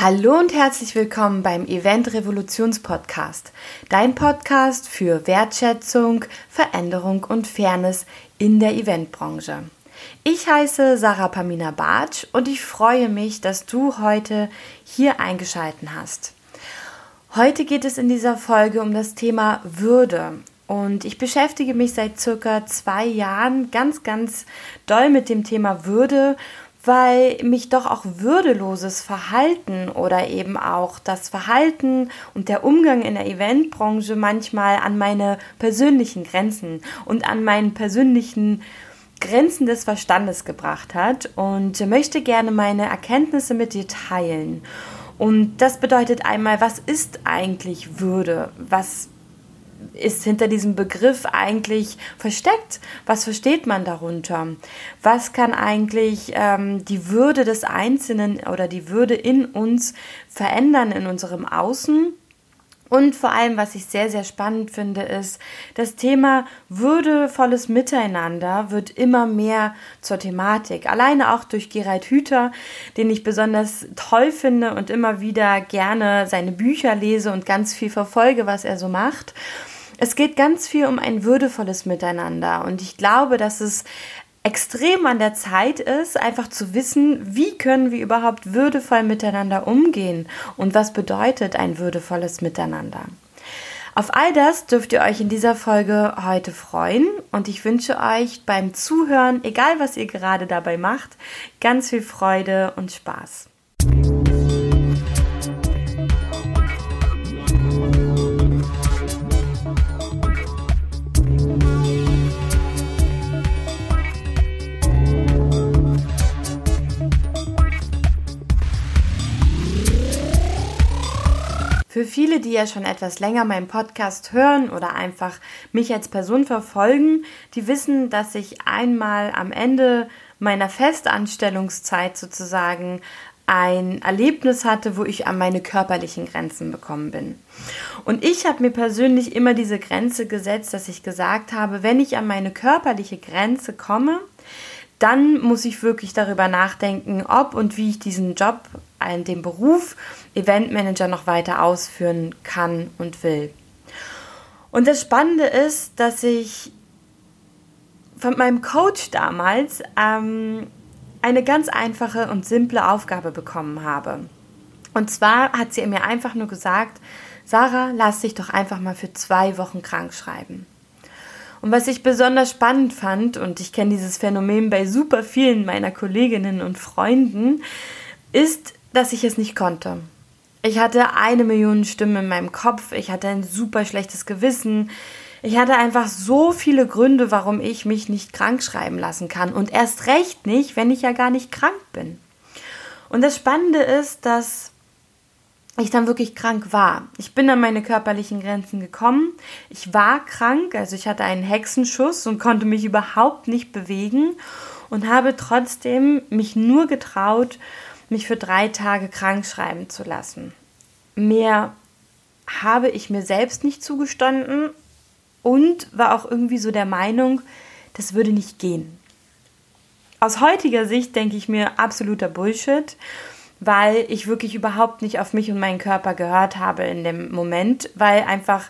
Hallo und herzlich willkommen beim Event Revolutions Podcast, dein Podcast für Wertschätzung, Veränderung und Fairness in der Eventbranche. Ich heiße Sarah Pamina Bartsch und ich freue mich, dass du heute hier eingeschalten hast. Heute geht es in dieser Folge um das Thema Würde. Und ich beschäftige mich seit circa zwei Jahren ganz, ganz doll mit dem Thema Würde weil mich doch auch würdeloses Verhalten oder eben auch das Verhalten und der Umgang in der Eventbranche manchmal an meine persönlichen Grenzen und an meinen persönlichen Grenzen des Verstandes gebracht hat und möchte gerne meine Erkenntnisse mit dir teilen. Und das bedeutet einmal, was ist eigentlich Würde? Was ist hinter diesem Begriff eigentlich versteckt? Was versteht man darunter? Was kann eigentlich ähm, die Würde des Einzelnen oder die Würde in uns verändern in unserem Außen? Und vor allem, was ich sehr, sehr spannend finde, ist, das Thema würdevolles Miteinander wird immer mehr zur Thematik. Alleine auch durch Gerald Hüther, den ich besonders toll finde und immer wieder gerne seine Bücher lese und ganz viel verfolge, was er so macht. Es geht ganz viel um ein würdevolles Miteinander und ich glaube, dass es extrem an der Zeit ist, einfach zu wissen, wie können wir überhaupt würdevoll miteinander umgehen und was bedeutet ein würdevolles Miteinander. Auf all das dürft ihr euch in dieser Folge heute freuen und ich wünsche euch beim Zuhören, egal was ihr gerade dabei macht, ganz viel Freude und Spaß. Für viele, die ja schon etwas länger meinen Podcast hören oder einfach mich als Person verfolgen, die wissen, dass ich einmal am Ende meiner Festanstellungszeit sozusagen ein Erlebnis hatte, wo ich an meine körperlichen Grenzen bekommen bin. Und ich habe mir persönlich immer diese Grenze gesetzt, dass ich gesagt habe, wenn ich an meine körperliche Grenze komme, dann muss ich wirklich darüber nachdenken, ob und wie ich diesen Job, den Beruf Eventmanager noch weiter ausführen kann und will. Und das Spannende ist, dass ich von meinem Coach damals ähm, eine ganz einfache und simple Aufgabe bekommen habe. Und zwar hat sie mir einfach nur gesagt, Sarah, lass dich doch einfach mal für zwei Wochen krank schreiben. Und was ich besonders spannend fand, und ich kenne dieses Phänomen bei super vielen meiner Kolleginnen und Freunden, ist, dass ich es nicht konnte. Ich hatte eine Million Stimmen in meinem Kopf, ich hatte ein super schlechtes Gewissen. Ich hatte einfach so viele Gründe, warum ich mich nicht krank schreiben lassen kann. Und erst recht nicht, wenn ich ja gar nicht krank bin. Und das Spannende ist, dass ich dann wirklich krank war. Ich bin an meine körperlichen Grenzen gekommen. Ich war krank, also ich hatte einen Hexenschuss und konnte mich überhaupt nicht bewegen und habe trotzdem mich nur getraut, mich für drei Tage krank schreiben zu lassen. Mehr habe ich mir selbst nicht zugestanden und war auch irgendwie so der Meinung, das würde nicht gehen. Aus heutiger Sicht denke ich mir absoluter Bullshit, weil ich wirklich überhaupt nicht auf mich und meinen Körper gehört habe in dem Moment, weil einfach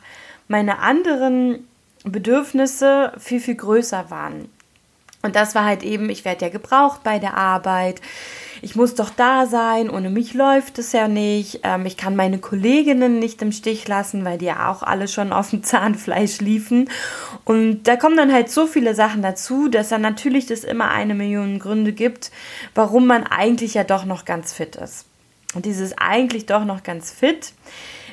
meine anderen Bedürfnisse viel, viel größer waren. Und das war halt eben, ich werde ja gebraucht bei der Arbeit, ich muss doch da sein, ohne mich läuft es ja nicht. Ähm, ich kann meine Kolleginnen nicht im Stich lassen, weil die ja auch alle schon auf dem Zahnfleisch liefen. Und da kommen dann halt so viele Sachen dazu, dass dann natürlich das immer eine Million Gründe gibt, warum man eigentlich ja doch noch ganz fit ist. Und dieses eigentlich doch noch ganz fit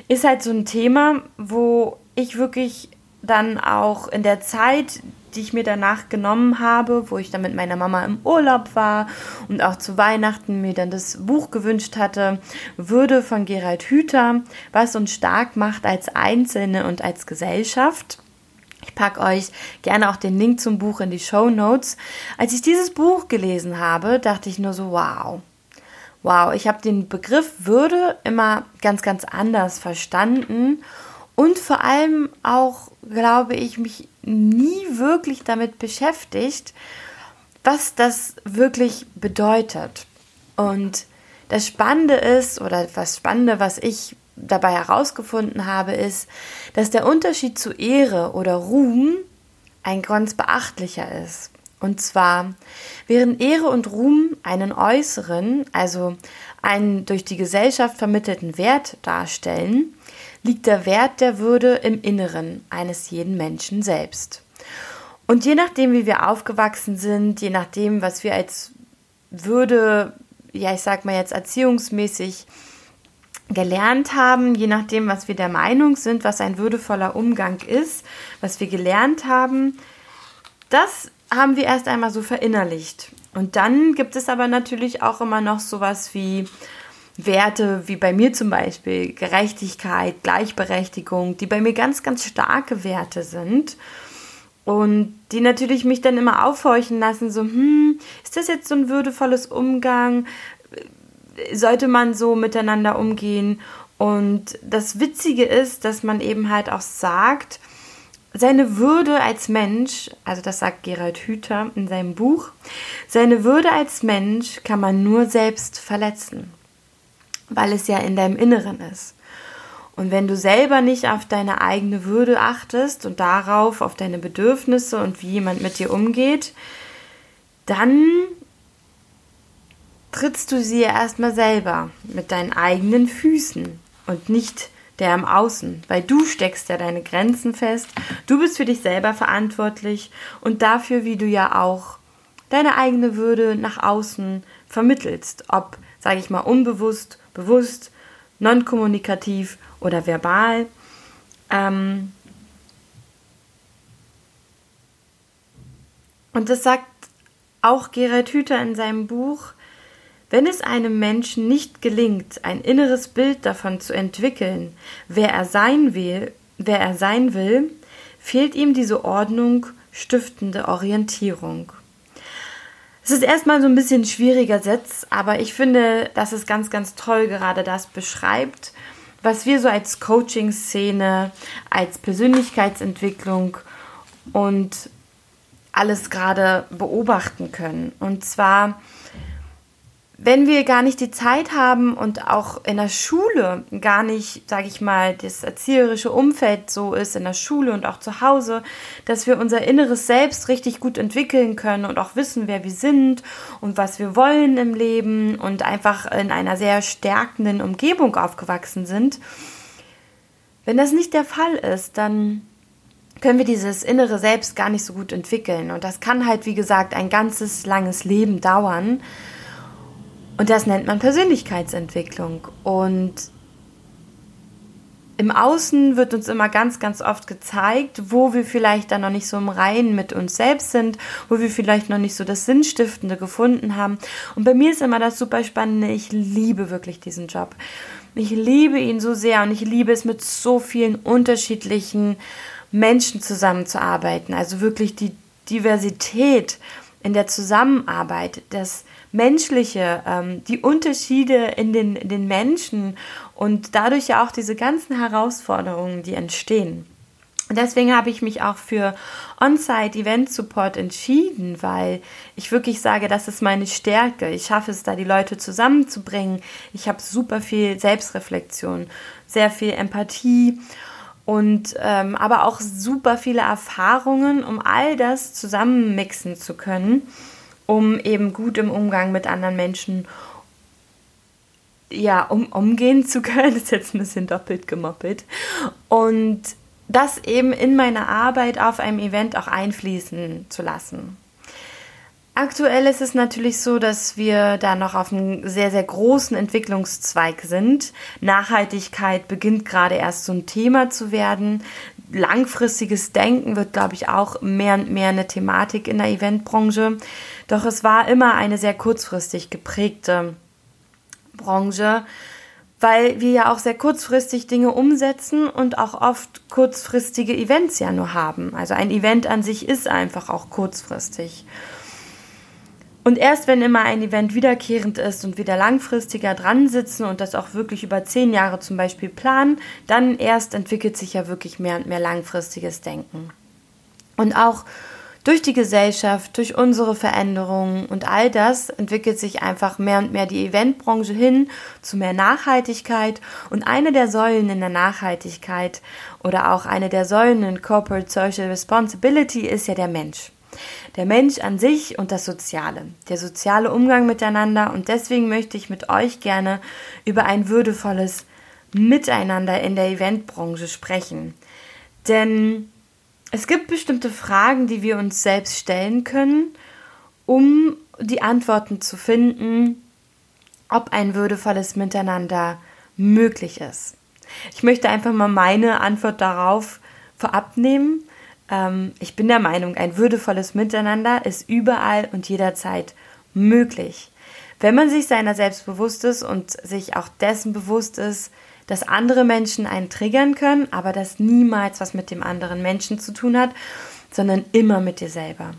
ist halt so ein Thema, wo ich wirklich dann auch in der Zeit, die ich mir danach genommen habe, wo ich dann mit meiner Mama im Urlaub war und auch zu Weihnachten mir dann das Buch gewünscht hatte, Würde von Gerald Hüther, was uns stark macht als Einzelne und als Gesellschaft. Ich packe euch gerne auch den Link zum Buch in die Show Notes. Als ich dieses Buch gelesen habe, dachte ich nur so, wow. Wow, ich habe den Begriff Würde immer ganz, ganz anders verstanden und vor allem auch, glaube ich, mich nie wirklich damit beschäftigt, was das wirklich bedeutet. Und das Spannende ist, oder das Spannende, was ich dabei herausgefunden habe, ist, dass der Unterschied zu Ehre oder Ruhm ein ganz beachtlicher ist. Und zwar, während Ehre und Ruhm einen äußeren, also einen durch die Gesellschaft vermittelten Wert darstellen, liegt der Wert der Würde im Inneren eines jeden Menschen selbst. Und je nachdem, wie wir aufgewachsen sind, je nachdem, was wir als Würde, ja, ich sag mal jetzt erziehungsmäßig gelernt haben, je nachdem, was wir der Meinung sind, was ein würdevoller Umgang ist, was wir gelernt haben, das haben wir erst einmal so verinnerlicht. Und dann gibt es aber natürlich auch immer noch sowas wie Werte, wie bei mir zum Beispiel Gerechtigkeit, Gleichberechtigung, die bei mir ganz, ganz starke Werte sind. Und die natürlich mich dann immer aufhorchen lassen, so, hm, ist das jetzt so ein würdevolles Umgang? Sollte man so miteinander umgehen? Und das Witzige ist, dass man eben halt auch sagt, seine Würde als Mensch, also das sagt Gerald Hüther in seinem Buch, seine Würde als Mensch kann man nur selbst verletzen, weil es ja in deinem Inneren ist. Und wenn du selber nicht auf deine eigene Würde achtest und darauf, auf deine Bedürfnisse und wie jemand mit dir umgeht, dann trittst du sie ja erstmal selber mit deinen eigenen Füßen und nicht der im Außen, weil du steckst ja deine Grenzen fest, du bist für dich selber verantwortlich und dafür, wie du ja auch deine eigene Würde nach außen vermittelst, ob, sage ich mal, unbewusst, bewusst, non-kommunikativ oder verbal. Ähm und das sagt auch Gerald Hüther in seinem Buch, wenn es einem Menschen nicht gelingt, ein inneres Bild davon zu entwickeln, wer er sein will, wer er sein will, fehlt ihm diese Ordnung stiftende Orientierung. Es ist erstmal so ein bisschen ein schwieriger Satz, aber ich finde, dass es ganz, ganz toll gerade das beschreibt, was wir so als Coaching-Szene, als Persönlichkeitsentwicklung und alles gerade beobachten können. Und zwar wenn wir gar nicht die Zeit haben und auch in der Schule gar nicht, sage ich mal, das erzieherische Umfeld so ist, in der Schule und auch zu Hause, dass wir unser inneres Selbst richtig gut entwickeln können und auch wissen, wer wir sind und was wir wollen im Leben und einfach in einer sehr stärkenden Umgebung aufgewachsen sind. Wenn das nicht der Fall ist, dann können wir dieses innere Selbst gar nicht so gut entwickeln. Und das kann halt, wie gesagt, ein ganzes langes Leben dauern. Und das nennt man Persönlichkeitsentwicklung. Und im Außen wird uns immer ganz, ganz oft gezeigt, wo wir vielleicht dann noch nicht so im Reinen mit uns selbst sind, wo wir vielleicht noch nicht so das Sinnstiftende gefunden haben. Und bei mir ist immer das super Spannende, ich liebe wirklich diesen Job. Ich liebe ihn so sehr und ich liebe es mit so vielen unterschiedlichen Menschen zusammenzuarbeiten. Also wirklich die Diversität in der Zusammenarbeit, das Menschliche, ähm, die Unterschiede in den, in den Menschen und dadurch ja auch diese ganzen Herausforderungen, die entstehen. Und deswegen habe ich mich auch für On-Site Event Support entschieden, weil ich wirklich sage, das ist meine Stärke. Ich schaffe es da, die Leute zusammenzubringen. Ich habe super viel Selbstreflexion, sehr viel Empathie und ähm, aber auch super viele Erfahrungen, um all das zusammenmixen zu können um eben gut im Umgang mit anderen Menschen ja, um, umgehen zu können. Ist jetzt ein bisschen doppelt gemoppelt. Und das eben in meine Arbeit auf einem Event auch einfließen zu lassen. Aktuell ist es natürlich so, dass wir da noch auf einem sehr, sehr großen Entwicklungszweig sind. Nachhaltigkeit beginnt gerade erst so ein Thema zu werden langfristiges Denken wird, glaube ich, auch mehr und mehr eine Thematik in der Eventbranche. Doch es war immer eine sehr kurzfristig geprägte Branche, weil wir ja auch sehr kurzfristig Dinge umsetzen und auch oft kurzfristige Events ja nur haben. Also ein Event an sich ist einfach auch kurzfristig. Und erst wenn immer ein Event wiederkehrend ist und wieder langfristiger dran sitzen und das auch wirklich über zehn Jahre zum Beispiel planen, dann erst entwickelt sich ja wirklich mehr und mehr langfristiges Denken. Und auch durch die Gesellschaft, durch unsere Veränderungen und all das entwickelt sich einfach mehr und mehr die Eventbranche hin zu mehr Nachhaltigkeit und eine der Säulen in der Nachhaltigkeit oder auch eine der Säulen in Corporate Social Responsibility ist ja der Mensch. Der Mensch an sich und das Soziale, der soziale Umgang miteinander und deswegen möchte ich mit euch gerne über ein würdevolles Miteinander in der Eventbranche sprechen. Denn es gibt bestimmte Fragen, die wir uns selbst stellen können, um die Antworten zu finden, ob ein würdevolles Miteinander möglich ist. Ich möchte einfach mal meine Antwort darauf vorab nehmen. Ähm, ich bin der Meinung, ein würdevolles Miteinander ist überall und jederzeit möglich. Wenn man sich seiner selbst bewusst ist und sich auch dessen bewusst ist, dass andere Menschen einen triggern können, aber das niemals was mit dem anderen Menschen zu tun hat, sondern immer mit dir selber.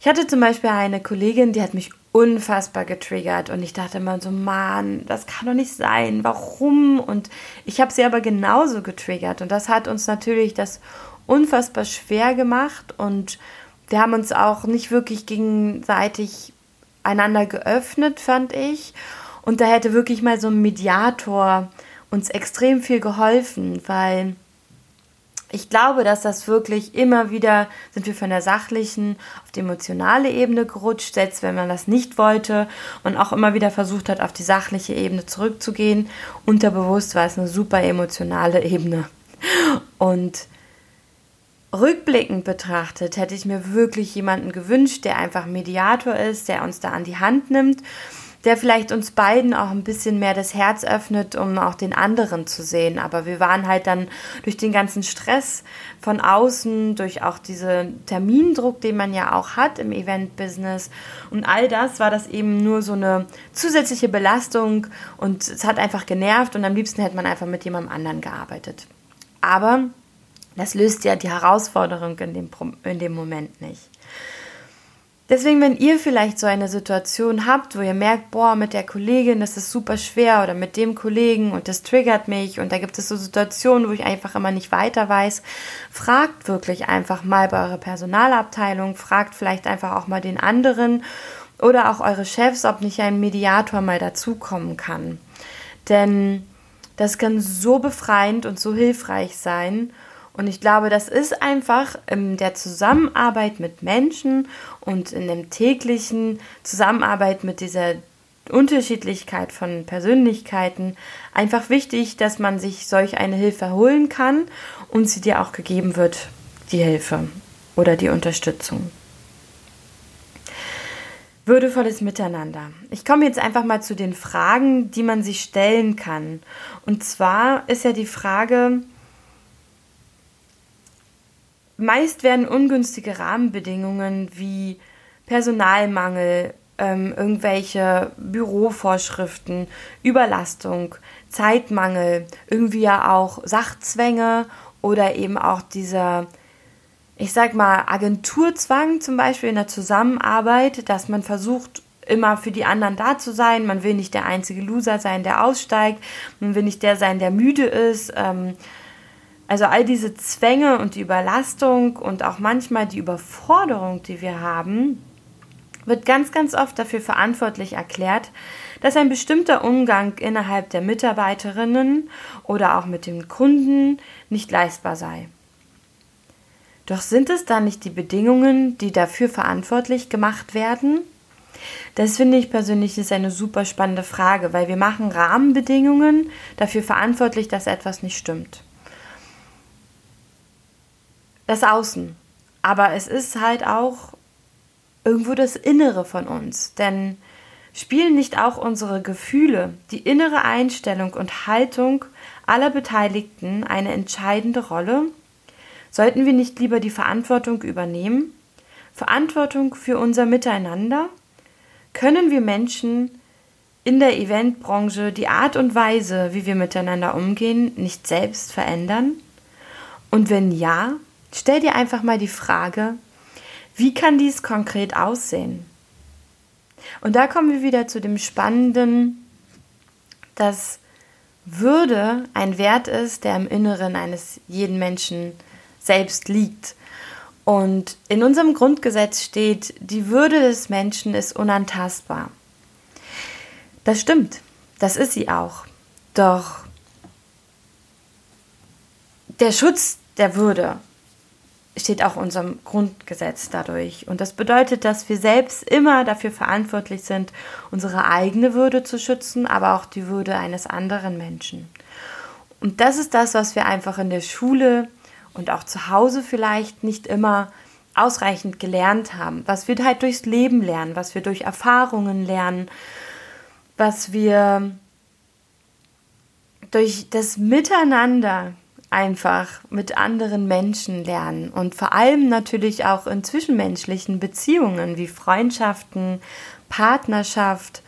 Ich hatte zum Beispiel eine Kollegin, die hat mich unfassbar getriggert und ich dachte immer so, Mann, das kann doch nicht sein, warum? Und ich habe sie aber genauso getriggert und das hat uns natürlich das unfassbar schwer gemacht und wir haben uns auch nicht wirklich gegenseitig einander geöffnet, fand ich. Und da hätte wirklich mal so ein Mediator uns extrem viel geholfen, weil ich glaube, dass das wirklich immer wieder sind wir von der sachlichen auf die emotionale Ebene gerutscht, selbst wenn man das nicht wollte und auch immer wieder versucht hat, auf die sachliche Ebene zurückzugehen. Unterbewusst war es eine super emotionale Ebene. Und rückblickend betrachtet hätte ich mir wirklich jemanden gewünscht, der einfach Mediator ist, der uns da an die Hand nimmt der vielleicht uns beiden auch ein bisschen mehr das Herz öffnet, um auch den anderen zu sehen. Aber wir waren halt dann durch den ganzen Stress von außen, durch auch diesen Termindruck, den man ja auch hat im Event-Business und all das war das eben nur so eine zusätzliche Belastung und es hat einfach genervt und am liebsten hätte man einfach mit jemandem anderen gearbeitet. Aber das löst ja die Herausforderung in dem, in dem Moment nicht. Deswegen, wenn ihr vielleicht so eine Situation habt, wo ihr merkt, boah, mit der Kollegin, das ist super schwer oder mit dem Kollegen und das triggert mich und da gibt es so Situationen, wo ich einfach immer nicht weiter weiß, fragt wirklich einfach mal bei eurer Personalabteilung, fragt vielleicht einfach auch mal den anderen oder auch eure Chefs, ob nicht ein Mediator mal dazukommen kann. Denn das kann so befreiend und so hilfreich sein und ich glaube, das ist einfach in der Zusammenarbeit mit Menschen und in dem täglichen Zusammenarbeit mit dieser Unterschiedlichkeit von Persönlichkeiten einfach wichtig, dass man sich solch eine Hilfe holen kann und sie dir auch gegeben wird, die Hilfe oder die Unterstützung. Würdevolles Miteinander. Ich komme jetzt einfach mal zu den Fragen, die man sich stellen kann. Und zwar ist ja die Frage, Meist werden ungünstige Rahmenbedingungen wie Personalmangel, ähm, irgendwelche Bürovorschriften, Überlastung, Zeitmangel, irgendwie ja auch Sachzwänge oder eben auch dieser, ich sag mal, Agenturzwang zum Beispiel in der Zusammenarbeit, dass man versucht, immer für die anderen da zu sein. Man will nicht der einzige Loser sein, der aussteigt. Man will nicht der sein, der müde ist. Ähm, also all diese Zwänge und die Überlastung und auch manchmal die Überforderung, die wir haben, wird ganz, ganz oft dafür verantwortlich erklärt, dass ein bestimmter Umgang innerhalb der Mitarbeiterinnen oder auch mit den Kunden nicht leistbar sei. Doch sind es dann nicht die Bedingungen, die dafür verantwortlich gemacht werden? Das finde ich persönlich ist eine super spannende Frage, weil wir machen Rahmenbedingungen dafür verantwortlich, dass etwas nicht stimmt das Außen. Aber es ist halt auch irgendwo das Innere von uns. Denn spielen nicht auch unsere Gefühle, die innere Einstellung und Haltung aller Beteiligten eine entscheidende Rolle? Sollten wir nicht lieber die Verantwortung übernehmen? Verantwortung für unser Miteinander? Können wir Menschen in der Eventbranche die Art und Weise, wie wir miteinander umgehen, nicht selbst verändern? Und wenn ja, Stell dir einfach mal die Frage, wie kann dies konkret aussehen? Und da kommen wir wieder zu dem Spannenden, dass Würde ein Wert ist, der im Inneren eines jeden Menschen selbst liegt. Und in unserem Grundgesetz steht, die Würde des Menschen ist unantastbar. Das stimmt, das ist sie auch. Doch der Schutz der Würde steht auch unserem Grundgesetz dadurch. Und das bedeutet, dass wir selbst immer dafür verantwortlich sind, unsere eigene Würde zu schützen, aber auch die Würde eines anderen Menschen. Und das ist das, was wir einfach in der Schule und auch zu Hause vielleicht nicht immer ausreichend gelernt haben, was wir halt durchs Leben lernen, was wir durch Erfahrungen lernen, was wir durch das Miteinander einfach mit anderen Menschen lernen und vor allem natürlich auch in zwischenmenschlichen Beziehungen wie Freundschaften, Partnerschaft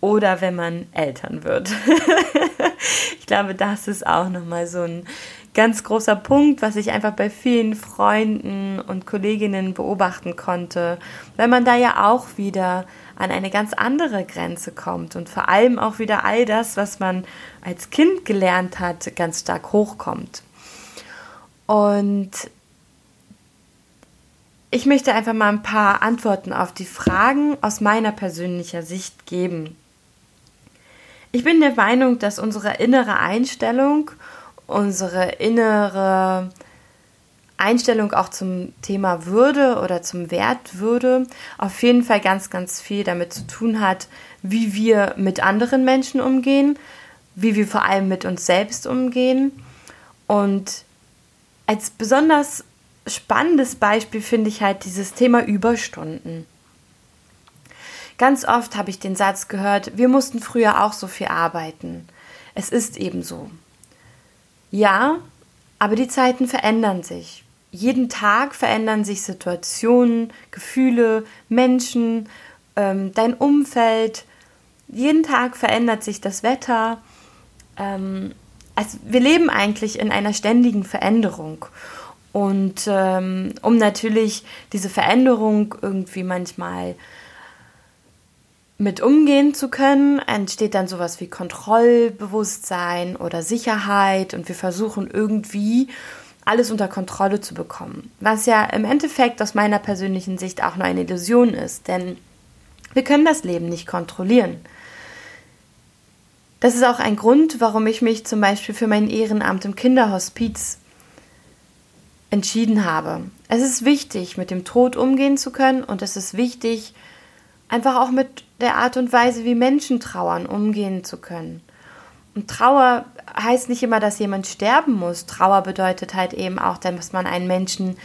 oder wenn man Eltern wird. ich glaube, das ist auch nochmal so ein ganz großer Punkt, was ich einfach bei vielen Freunden und Kolleginnen beobachten konnte, weil man da ja auch wieder an eine ganz andere Grenze kommt und vor allem auch wieder all das, was man als Kind gelernt hat, ganz stark hochkommt. Und ich möchte einfach mal ein paar Antworten auf die Fragen aus meiner persönlichen Sicht geben. Ich bin der Meinung, dass unsere innere Einstellung, unsere innere Einstellung auch zum Thema Würde oder zum Wert Würde auf jeden Fall ganz, ganz viel damit zu tun hat, wie wir mit anderen Menschen umgehen, wie wir vor allem mit uns selbst umgehen. Und als besonders spannendes Beispiel finde ich halt dieses Thema Überstunden. Ganz oft habe ich den Satz gehört, wir mussten früher auch so viel arbeiten. Es ist eben so. Ja, aber die Zeiten verändern sich jeden Tag verändern sich Situationen, Gefühle, Menschen, ähm, dein Umfeld. Jeden Tag verändert sich das Wetter. Ähm, also wir leben eigentlich in einer ständigen Veränderung. Und ähm, um natürlich diese Veränderung irgendwie manchmal mit umgehen zu können, entsteht dann sowas wie Kontrollbewusstsein oder Sicherheit und wir versuchen irgendwie alles unter Kontrolle zu bekommen. Was ja im Endeffekt aus meiner persönlichen Sicht auch nur eine Illusion ist, denn wir können das Leben nicht kontrollieren. Das ist auch ein Grund, warum ich mich zum Beispiel für mein Ehrenamt im Kinderhospiz entschieden habe. Es ist wichtig, mit dem Tod umgehen zu können und es ist wichtig, einfach auch mit der Art und Weise, wie Menschen trauern, umgehen zu können. Und Trauer heißt nicht immer, dass jemand sterben muss. Trauer bedeutet halt eben auch, dass man einen Menschen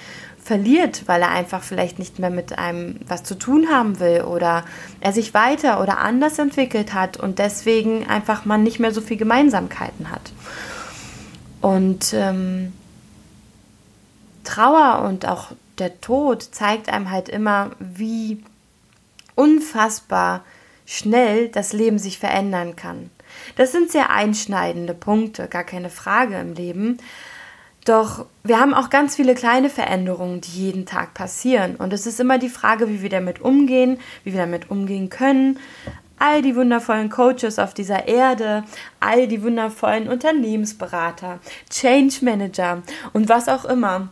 verliert, weil er einfach vielleicht nicht mehr mit einem was zu tun haben will oder er sich weiter oder anders entwickelt hat und deswegen einfach man nicht mehr so viel Gemeinsamkeiten hat. Und ähm, Trauer und auch der Tod zeigt einem halt immer, wie unfassbar schnell das Leben sich verändern kann. Das sind sehr einschneidende Punkte, gar keine Frage im Leben. Doch wir haben auch ganz viele kleine Veränderungen, die jeden Tag passieren. Und es ist immer die Frage, wie wir damit umgehen, wie wir damit umgehen können. All die wundervollen Coaches auf dieser Erde, all die wundervollen Unternehmensberater, Change Manager und was auch immer.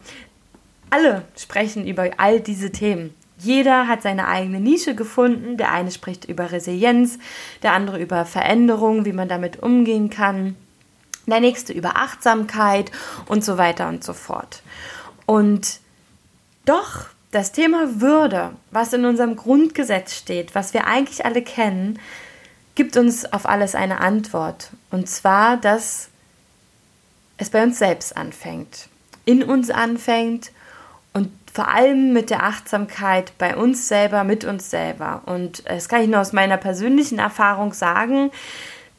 Alle sprechen über all diese Themen. Jeder hat seine eigene Nische gefunden. Der eine spricht über Resilienz, der andere über Veränderung, wie man damit umgehen kann, der nächste über Achtsamkeit und so weiter und so fort. Und doch das Thema Würde, was in unserem Grundgesetz steht, was wir eigentlich alle kennen, gibt uns auf alles eine Antwort. Und zwar, dass es bei uns selbst anfängt, in uns anfängt und vor allem mit der Achtsamkeit bei uns selber, mit uns selber. Und das kann ich nur aus meiner persönlichen Erfahrung sagen,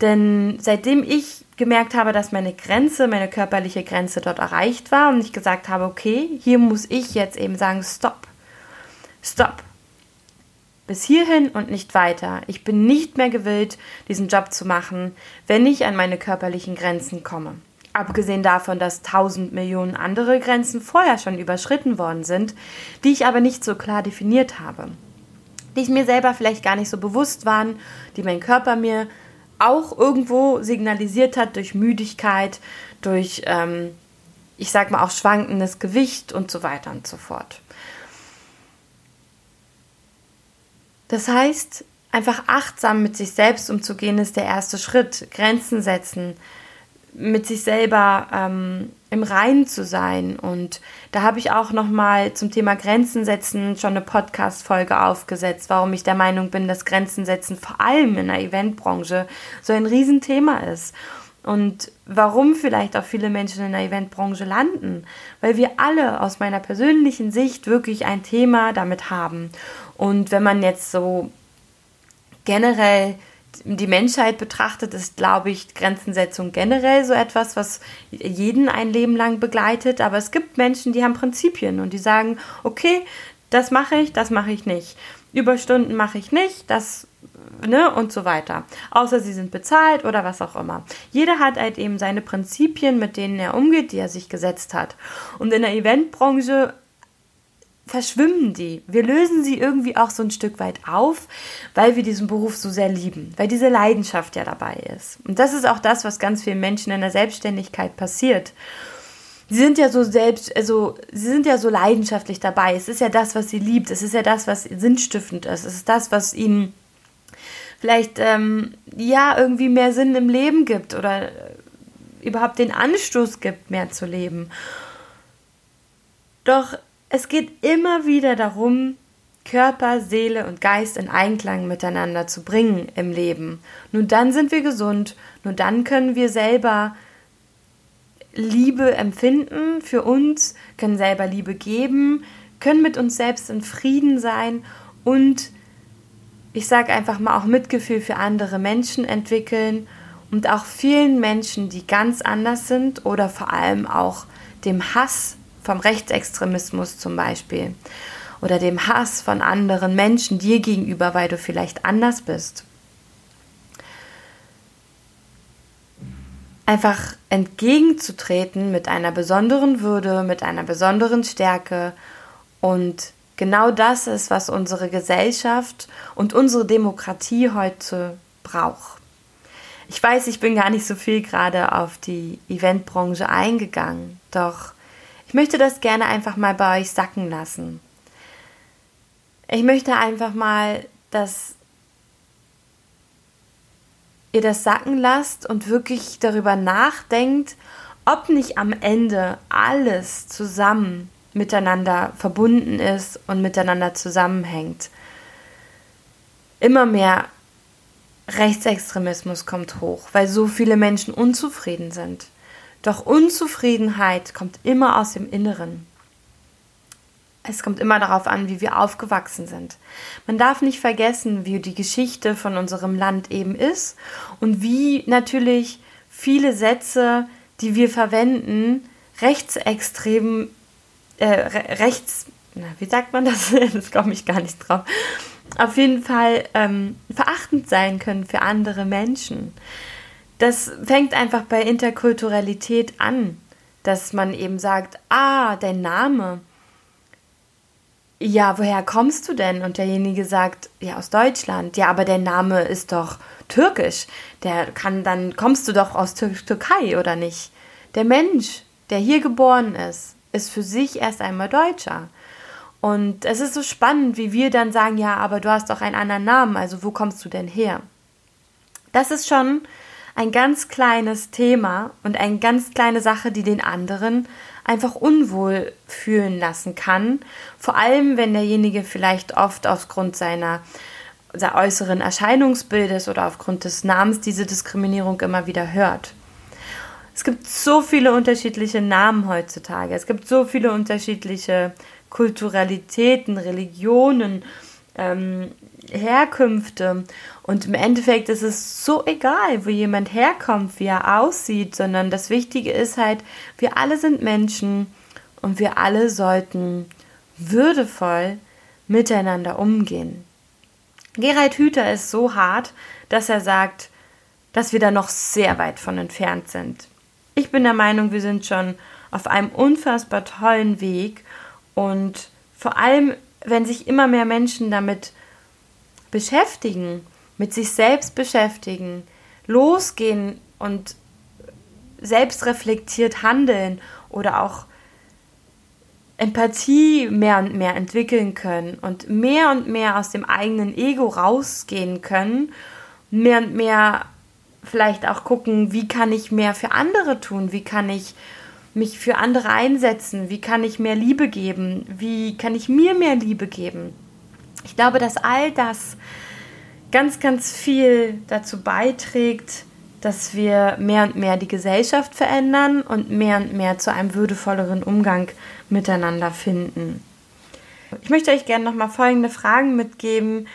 denn seitdem ich gemerkt habe, dass meine Grenze, meine körperliche Grenze dort erreicht war und ich gesagt habe, okay, hier muss ich jetzt eben sagen, stopp, stopp. Bis hierhin und nicht weiter. Ich bin nicht mehr gewillt, diesen Job zu machen, wenn ich an meine körperlichen Grenzen komme. Abgesehen davon, dass tausend Millionen andere Grenzen vorher schon überschritten worden sind, die ich aber nicht so klar definiert habe. Die ich mir selber vielleicht gar nicht so bewusst waren, die mein Körper mir auch irgendwo signalisiert hat durch Müdigkeit, durch ähm, ich sag mal auch schwankendes Gewicht und so weiter und so fort. Das heißt, einfach achtsam mit sich selbst umzugehen, ist der erste Schritt. Grenzen setzen, mit sich selber ähm, im Reinen zu sein. Und da habe ich auch noch mal zum Thema Grenzen setzen schon eine Podcast-Folge aufgesetzt, warum ich der Meinung bin, dass Grenzen setzen vor allem in der Eventbranche so ein Riesenthema ist. Und warum vielleicht auch viele Menschen in der Eventbranche landen, weil wir alle aus meiner persönlichen Sicht wirklich ein Thema damit haben. Und wenn man jetzt so generell die Menschheit betrachtet, ist, glaube ich, Grenzensetzung generell so etwas, was jeden ein Leben lang begleitet. Aber es gibt Menschen, die haben Prinzipien und die sagen, okay, das mache ich, das mache ich nicht. Überstunden mache ich nicht, das, ne, und so weiter. Außer sie sind bezahlt oder was auch immer. Jeder hat halt eben seine Prinzipien, mit denen er umgeht, die er sich gesetzt hat. Und in der Eventbranche verschwimmen die. Wir lösen sie irgendwie auch so ein Stück weit auf, weil wir diesen Beruf so sehr lieben, weil diese Leidenschaft ja dabei ist. Und das ist auch das, was ganz vielen Menschen in der Selbstständigkeit passiert. Sie sind ja so selbst, also sie sind ja so leidenschaftlich dabei. Es ist ja das, was sie liebt. Es ist ja das, was sinnstiftend ist. Es ist das, was ihnen vielleicht ähm, ja irgendwie mehr Sinn im Leben gibt oder überhaupt den Anstoß gibt, mehr zu leben. Doch es geht immer wieder darum, Körper, Seele und Geist in Einklang miteinander zu bringen im Leben. Nur dann sind wir gesund, nur dann können wir selber Liebe empfinden für uns, können selber Liebe geben, können mit uns selbst in Frieden sein und ich sage einfach mal auch Mitgefühl für andere Menschen entwickeln und auch vielen Menschen, die ganz anders sind oder vor allem auch dem Hass vom Rechtsextremismus zum Beispiel oder dem Hass von anderen Menschen dir gegenüber, weil du vielleicht anders bist. Einfach entgegenzutreten mit einer besonderen Würde, mit einer besonderen Stärke und genau das ist, was unsere Gesellschaft und unsere Demokratie heute braucht. Ich weiß, ich bin gar nicht so viel gerade auf die Eventbranche eingegangen, doch ich möchte das gerne einfach mal bei euch sacken lassen. Ich möchte einfach mal, dass ihr das sacken lasst und wirklich darüber nachdenkt, ob nicht am Ende alles zusammen miteinander verbunden ist und miteinander zusammenhängt. Immer mehr Rechtsextremismus kommt hoch, weil so viele Menschen unzufrieden sind. Doch Unzufriedenheit kommt immer aus dem Inneren. Es kommt immer darauf an, wie wir aufgewachsen sind. Man darf nicht vergessen, wie die Geschichte von unserem Land eben ist und wie natürlich viele Sätze, die wir verwenden, rechtsextrem, äh, rechts, na, wie sagt man das? das komme ich gar nicht drauf. Auf jeden Fall ähm, verachtend sein können für andere Menschen das fängt einfach bei Interkulturalität an, dass man eben sagt, ah, dein Name. Ja, woher kommst du denn? Und derjenige sagt, ja, aus Deutschland. Ja, aber der Name ist doch türkisch. Der kann dann, kommst du doch aus Tür Türkei oder nicht? Der Mensch, der hier geboren ist, ist für sich erst einmal Deutscher. Und es ist so spannend, wie wir dann sagen, ja, aber du hast doch einen anderen Namen, also wo kommst du denn her? Das ist schon ein ganz kleines Thema und eine ganz kleine Sache, die den anderen einfach unwohl fühlen lassen kann. Vor allem, wenn derjenige vielleicht oft aufgrund seiner, äußeren Erscheinungsbildes oder aufgrund des Namens diese Diskriminierung immer wieder hört. Es gibt so viele unterschiedliche Namen heutzutage. Es gibt so viele unterschiedliche Kulturalitäten, Religionen, ähm, Herkünfte. Und im Endeffekt ist es so egal, wo jemand herkommt, wie er aussieht, sondern das Wichtige ist halt, wir alle sind Menschen und wir alle sollten würdevoll miteinander umgehen. Gerald Hüther ist so hart, dass er sagt, dass wir da noch sehr weit von entfernt sind. Ich bin der Meinung, wir sind schon auf einem unfassbar tollen Weg und vor allem, wenn sich immer mehr Menschen damit beschäftigen, mit sich selbst beschäftigen, losgehen und selbstreflektiert handeln oder auch Empathie mehr und mehr entwickeln können und mehr und mehr aus dem eigenen Ego rausgehen können, mehr und mehr vielleicht auch gucken, wie kann ich mehr für andere tun, wie kann ich mich für andere einsetzen, wie kann ich mehr Liebe geben, wie kann ich mir mehr Liebe geben. Ich glaube, dass all das ganz, ganz viel dazu beiträgt, dass wir mehr und mehr die Gesellschaft verändern und mehr und mehr zu einem würdevolleren Umgang miteinander finden. Ich möchte euch gerne nochmal folgende Fragen mitgeben,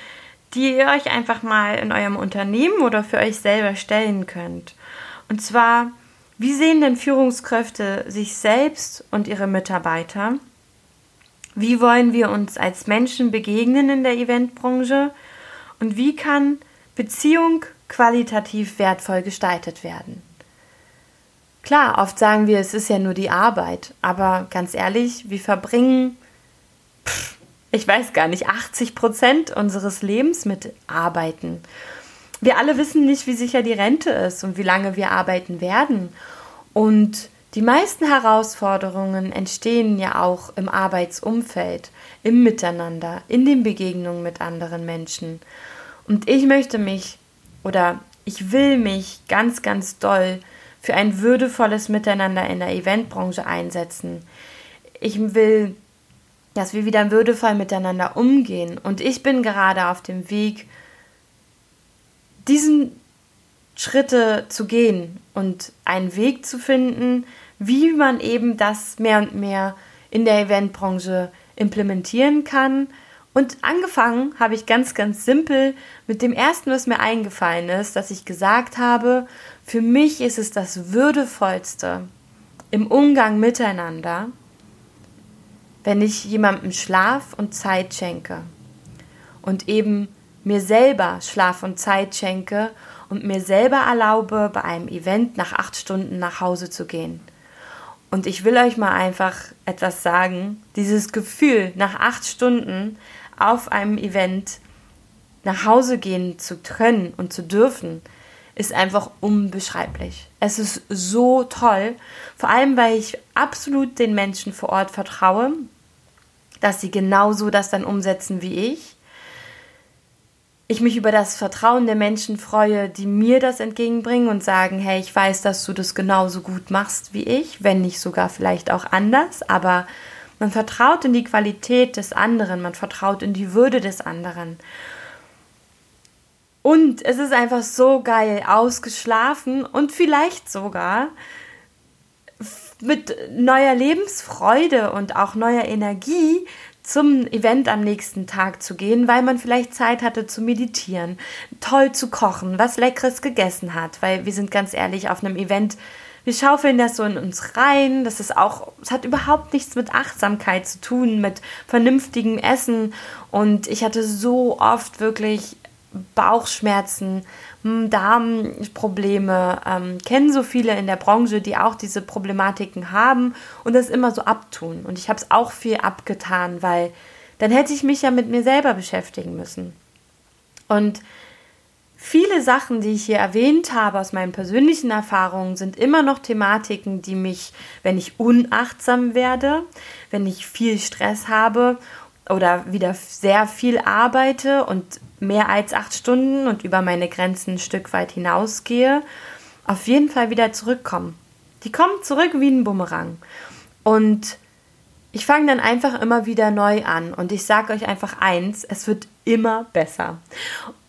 die ihr euch einfach mal in eurem Unternehmen oder für euch selber stellen könnt. Und zwar, wie sehen denn Führungskräfte sich selbst und ihre Mitarbeiter? Wie wollen wir uns als Menschen begegnen in der Eventbranche? Und wie kann Beziehung qualitativ wertvoll gestaltet werden? Klar, oft sagen wir, es ist ja nur die Arbeit, aber ganz ehrlich, wir verbringen, pff, ich weiß gar nicht, 80 Prozent unseres Lebens mit Arbeiten. Wir alle wissen nicht, wie sicher die Rente ist und wie lange wir arbeiten werden. Und die meisten Herausforderungen entstehen ja auch im Arbeitsumfeld, im Miteinander, in den Begegnungen mit anderen Menschen. Und ich möchte mich oder ich will mich ganz, ganz doll für ein würdevolles Miteinander in der Eventbranche einsetzen. Ich will, dass wir wieder würdevoll miteinander umgehen. Und ich bin gerade auf dem Weg, diesen Schritte zu gehen und einen Weg zu finden, wie man eben das mehr und mehr in der Eventbranche implementieren kann. Und angefangen habe ich ganz, ganz simpel mit dem ersten, was mir eingefallen ist, dass ich gesagt habe, für mich ist es das Würdevollste im Umgang miteinander, wenn ich jemandem Schlaf und Zeit schenke und eben mir selber Schlaf und Zeit schenke und mir selber erlaube, bei einem Event nach acht Stunden nach Hause zu gehen. Und ich will euch mal einfach etwas sagen. Dieses Gefühl, nach acht Stunden auf einem Event nach Hause gehen zu können und zu dürfen, ist einfach unbeschreiblich. Es ist so toll, vor allem weil ich absolut den Menschen vor Ort vertraue, dass sie genauso das dann umsetzen wie ich ich mich über das Vertrauen der Menschen freue, die mir das entgegenbringen und sagen, hey, ich weiß, dass du das genauso gut machst wie ich, wenn nicht sogar vielleicht auch anders, aber man vertraut in die Qualität des anderen, man vertraut in die Würde des anderen. Und es ist einfach so geil ausgeschlafen und vielleicht sogar mit neuer Lebensfreude und auch neuer Energie zum Event am nächsten Tag zu gehen, weil man vielleicht Zeit hatte zu meditieren, toll zu kochen, was Leckeres gegessen hat, weil wir sind ganz ehrlich auf einem Event, wir schaufeln das so in uns rein, das ist auch, es hat überhaupt nichts mit Achtsamkeit zu tun, mit vernünftigem Essen. Und ich hatte so oft wirklich Bauchschmerzen, hm, Darmprobleme, ähm, kennen so viele in der Branche, die auch diese Problematiken haben und das immer so abtun. Und ich habe es auch viel abgetan, weil dann hätte ich mich ja mit mir selber beschäftigen müssen. Und viele Sachen, die ich hier erwähnt habe aus meinen persönlichen Erfahrungen, sind immer noch Thematiken, die mich, wenn ich unachtsam werde, wenn ich viel Stress habe oder wieder sehr viel arbeite und mehr als acht Stunden und über meine Grenzen ein Stück weit hinausgehe, auf jeden Fall wieder zurückkommen. Die kommen zurück wie ein Bumerang. Und ich fange dann einfach immer wieder neu an. Und ich sage euch einfach eins, es wird immer besser.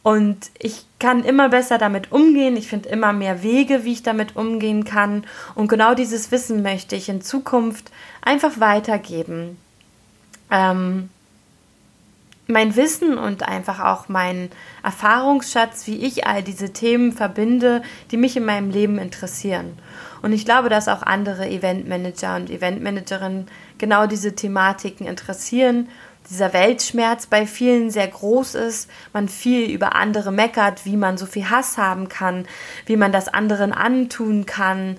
Und ich kann immer besser damit umgehen. Ich finde immer mehr Wege, wie ich damit umgehen kann. Und genau dieses Wissen möchte ich in Zukunft einfach weitergeben. Ähm, mein Wissen und einfach auch mein Erfahrungsschatz, wie ich all diese Themen verbinde, die mich in meinem Leben interessieren. Und ich glaube, dass auch andere Eventmanager und Eventmanagerinnen genau diese Thematiken interessieren. Dieser Weltschmerz bei vielen sehr groß ist, man viel über andere meckert, wie man so viel Hass haben kann, wie man das anderen antun kann,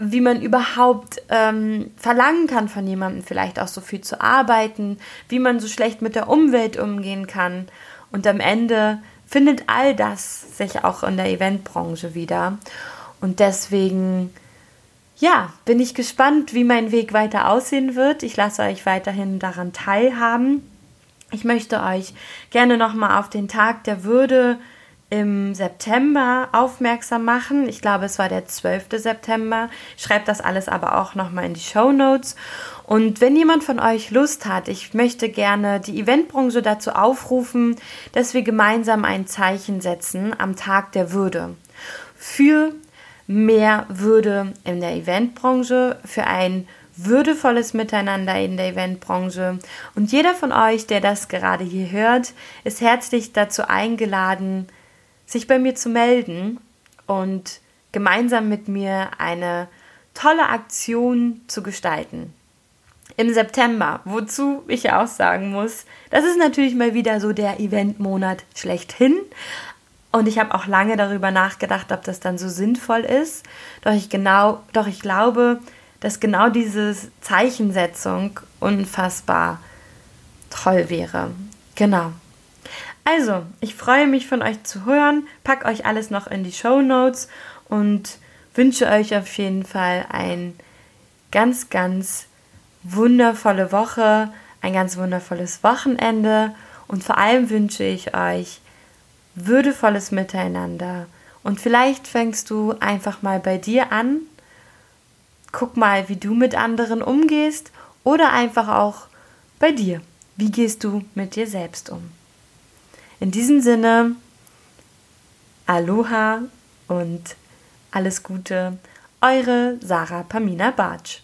wie man überhaupt ähm, verlangen kann von jemandem, vielleicht auch so viel zu arbeiten, wie man so schlecht mit der Umwelt umgehen kann. Und am Ende findet all das sich auch in der Eventbranche wieder. Und deswegen, ja, bin ich gespannt, wie mein Weg weiter aussehen wird. Ich lasse euch weiterhin daran teilhaben. Ich möchte euch gerne nochmal auf den Tag der Würde im September aufmerksam machen. Ich glaube, es war der 12. September. Schreibt das alles aber auch nochmal in die Show Notes. Und wenn jemand von euch Lust hat, ich möchte gerne die Eventbranche dazu aufrufen, dass wir gemeinsam ein Zeichen setzen am Tag der Würde. Für mehr Würde in der Eventbranche, für ein würdevolles Miteinander in der Eventbranche. Und jeder von euch, der das gerade hier hört, ist herzlich dazu eingeladen, sich bei mir zu melden und gemeinsam mit mir eine tolle Aktion zu gestalten. Im September, wozu ich ja auch sagen muss, das ist natürlich mal wieder so der Eventmonat schlechthin. Und ich habe auch lange darüber nachgedacht, ob das dann so sinnvoll ist. Doch ich genau, doch ich glaube, dass genau diese Zeichensetzung unfassbar toll wäre. Genau. Also, ich freue mich von euch zu hören, pack euch alles noch in die Show Notes und wünsche euch auf jeden Fall ein ganz, ganz wundervolle Woche, ein ganz wundervolles Wochenende und vor allem wünsche ich euch würdevolles Miteinander. Und vielleicht fängst du einfach mal bei dir an, guck mal, wie du mit anderen umgehst oder einfach auch bei dir. Wie gehst du mit dir selbst um? In diesem Sinne, Aloha und alles Gute, eure Sarah Pamina Bartsch.